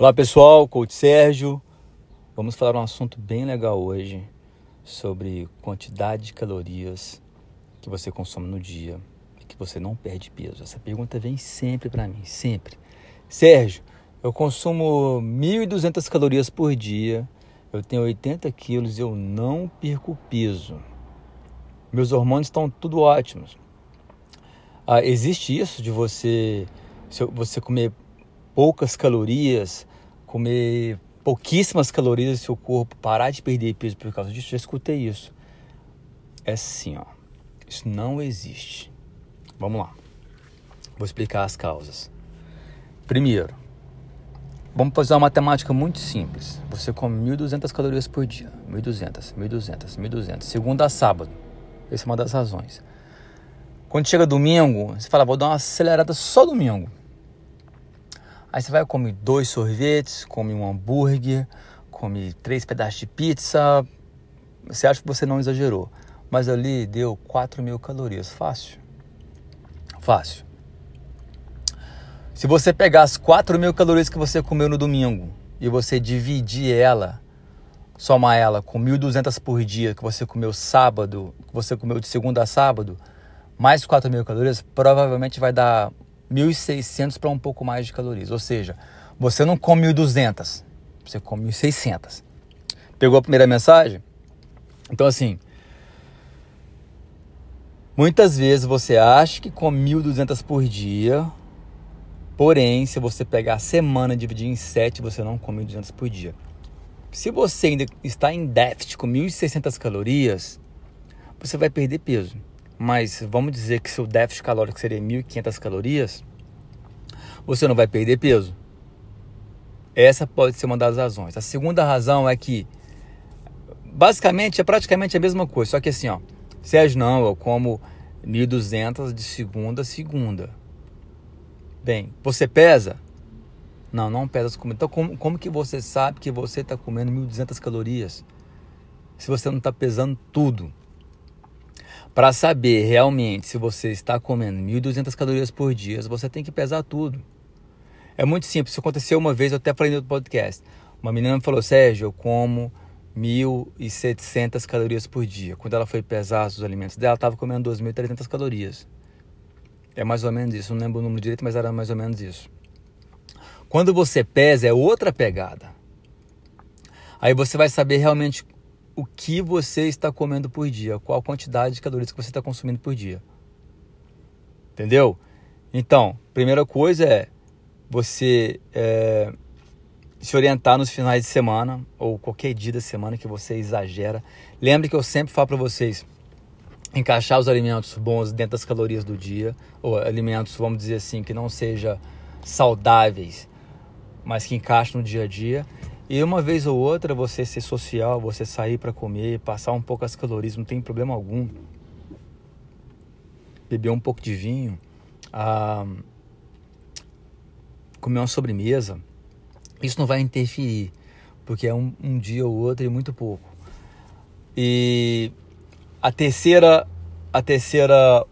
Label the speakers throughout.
Speaker 1: Olá pessoal, coach Sérgio. Vamos falar um assunto bem legal hoje sobre quantidade de calorias que você consome no dia e que você não perde peso. Essa pergunta vem sempre para mim, sempre. Sérgio, eu consumo 1.200 calorias por dia, eu tenho 80 quilos e eu não perco peso. Meus hormônios estão tudo ótimos. Ah, existe isso de você, você comer poucas calorias, comer pouquíssimas calorias e seu corpo parar de perder peso por causa disso, já escutei isso. É assim, ó. Isso não existe. Vamos lá. Vou explicar as causas. Primeiro, vamos fazer uma matemática muito simples. Você come 1.200 calorias por dia. 1.200, 1.200, 1.200. Segunda a sábado. Essa é uma das razões. Quando chega domingo, você fala, vou dar uma acelerada só domingo. Aí você vai comer dois sorvetes, come um hambúrguer, come três pedaços de pizza. Você acha que você não exagerou. Mas ali deu 4 mil calorias. Fácil. Fácil. Se você pegar as 4 mil calorias que você comeu no domingo e você dividir ela, somar ela com 1.200 por dia que você comeu sábado, que você comeu de segunda a sábado, mais 4 mil calorias, provavelmente vai dar 1.600 para um pouco mais de calorias. Ou seja, você não come 1.200, você come 1.600. Pegou a primeira mensagem? Então, assim, muitas vezes você acha que come 1.200 por dia, porém, se você pegar a semana e dividir em 7, você não come 1.200 por dia. Se você ainda está em déficit com 1.600 calorias, você vai perder peso mas vamos dizer que seu déficit calórico seria 1.500 calorias, você não vai perder peso. Essa pode ser uma das razões. A segunda razão é que, basicamente, é praticamente a mesma coisa, só que assim, ó, Sérgio, não, eu como 1.200 de segunda a segunda. Bem, você pesa? Não, não pesa as comidas. Então, como, como que você sabe que você está comendo 1.200 calorias? Se você não está pesando tudo. Para saber realmente se você está comendo 1.200 calorias por dia, você tem que pesar tudo. É muito simples. Isso aconteceu uma vez, eu até falei no podcast. Uma menina me falou, Sérgio, eu como 1.700 calorias por dia. Quando ela foi pesar os alimentos dela, estava comendo 2.300 calorias. É mais ou menos isso. Não lembro o número direito, mas era mais ou menos isso. Quando você pesa, é outra pegada. Aí você vai saber realmente o que você está comendo por dia, qual a quantidade de calorias que você está consumindo por dia. Entendeu? Então, primeira coisa é você é, se orientar nos finais de semana ou qualquer dia da semana que você exagera. Lembre que eu sempre falo para vocês encaixar os alimentos bons dentro das calorias do dia, ou alimentos, vamos dizer assim, que não seja saudáveis, mas que encaixem no dia a dia. E uma vez ou outra você ser social, você sair para comer, passar um pouco as calorias, não tem problema algum. Beber um pouco de vinho, ah, comer uma sobremesa, isso não vai interferir, porque é um, um dia ou outro e muito pouco. E a terceira, a terceira,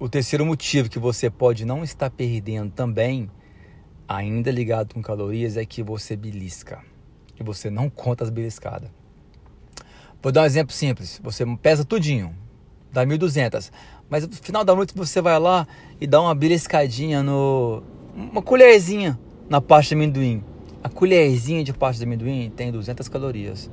Speaker 1: o terceiro motivo que você pode não estar perdendo também, ainda ligado com calorias, é que você belisca e você não conta as beliscadas. Vou dar um exemplo simples. Você pesa tudinho, dá 1.200. Mas no final da noite você vai lá e dá uma beliscadinha no... Uma colherzinha na parte de amendoim. A colherzinha de parte de amendoim tem 200 calorias.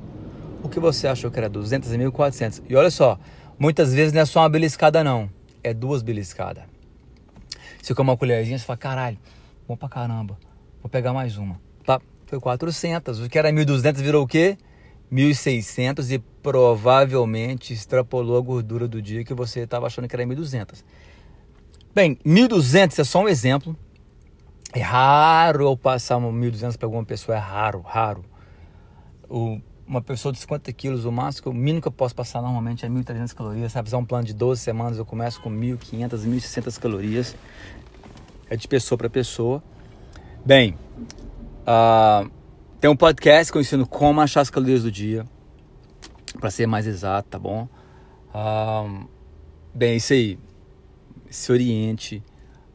Speaker 1: O que você achou que era 200 e 1.400? E olha só, muitas vezes não é só uma beliscada não. É duas beliscadas. Você come uma colherzinha, você fala, caralho, bom pra caramba. Vou pegar mais uma. Tá, foi 400. O que era 1.200 virou o quê? 1.600 e provavelmente extrapolou a gordura do dia que você estava achando que era 1.200. Bem, 1.200 é só um exemplo. É raro eu passar 1.200 para alguma pessoa, é raro, raro. O, uma pessoa de 50 quilos, o máximo, o mínimo que eu posso passar normalmente é 1.300 calorias. Sabe, fazer um plano de 12 semanas, eu começo com 1.500, 1.600 calorias. É de pessoa para pessoa. Bem, Uh, tem um podcast que eu ensino como achar as calorias do dia, para ser mais exato, tá bom? Uh, bem, isso aí. Se oriente,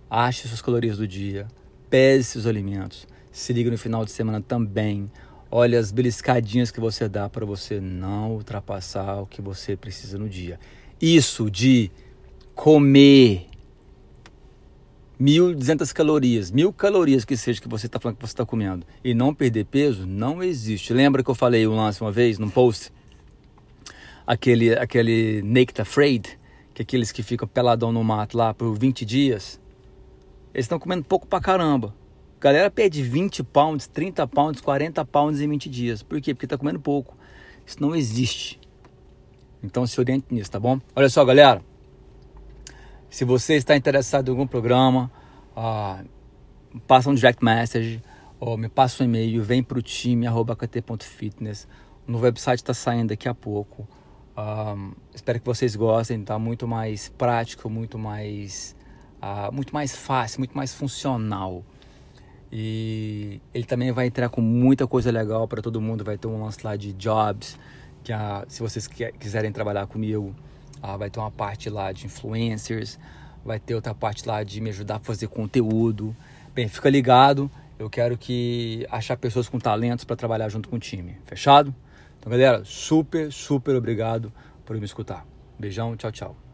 Speaker 1: ache suas calorias do dia, pese seus alimentos, Se liga no final de semana também. Olha as beliscadinhas que você dá para você não ultrapassar o que você precisa no dia. Isso de comer 1.200 calorias, mil calorias que seja que você está falando que você está comendo e não perder peso, não existe. Lembra que eu falei um lance uma vez num post? Aquele, aquele Naked Afraid, que é aqueles que ficam peladão no mato lá por 20 dias, eles estão comendo pouco pra caramba. A galera perde 20 pounds, 30 pounds, 40 pounds em 20 dias. Por quê? Porque está comendo pouco. Isso não existe. Então se oriente nisso, tá bom? Olha só, galera. Se você está interessado em algum programa, uh, passa um direct message ou me passa um e-mail, vem para o time kt.fitness. O website está saindo daqui a pouco. Uh, espero que vocês gostem, tá muito mais prático, muito mais, uh, muito mais fácil, muito mais funcional. E ele também vai entrar com muita coisa legal para todo mundo. Vai ter um lance lá de jobs, que a, se vocês quiserem trabalhar comigo, ah, vai ter uma parte lá de influencers, vai ter outra parte lá de me ajudar a fazer conteúdo. Bem, fica ligado. Eu quero que achar pessoas com talentos para trabalhar junto com o time. Fechado? Então, galera, super, super obrigado por me escutar. Beijão, tchau, tchau.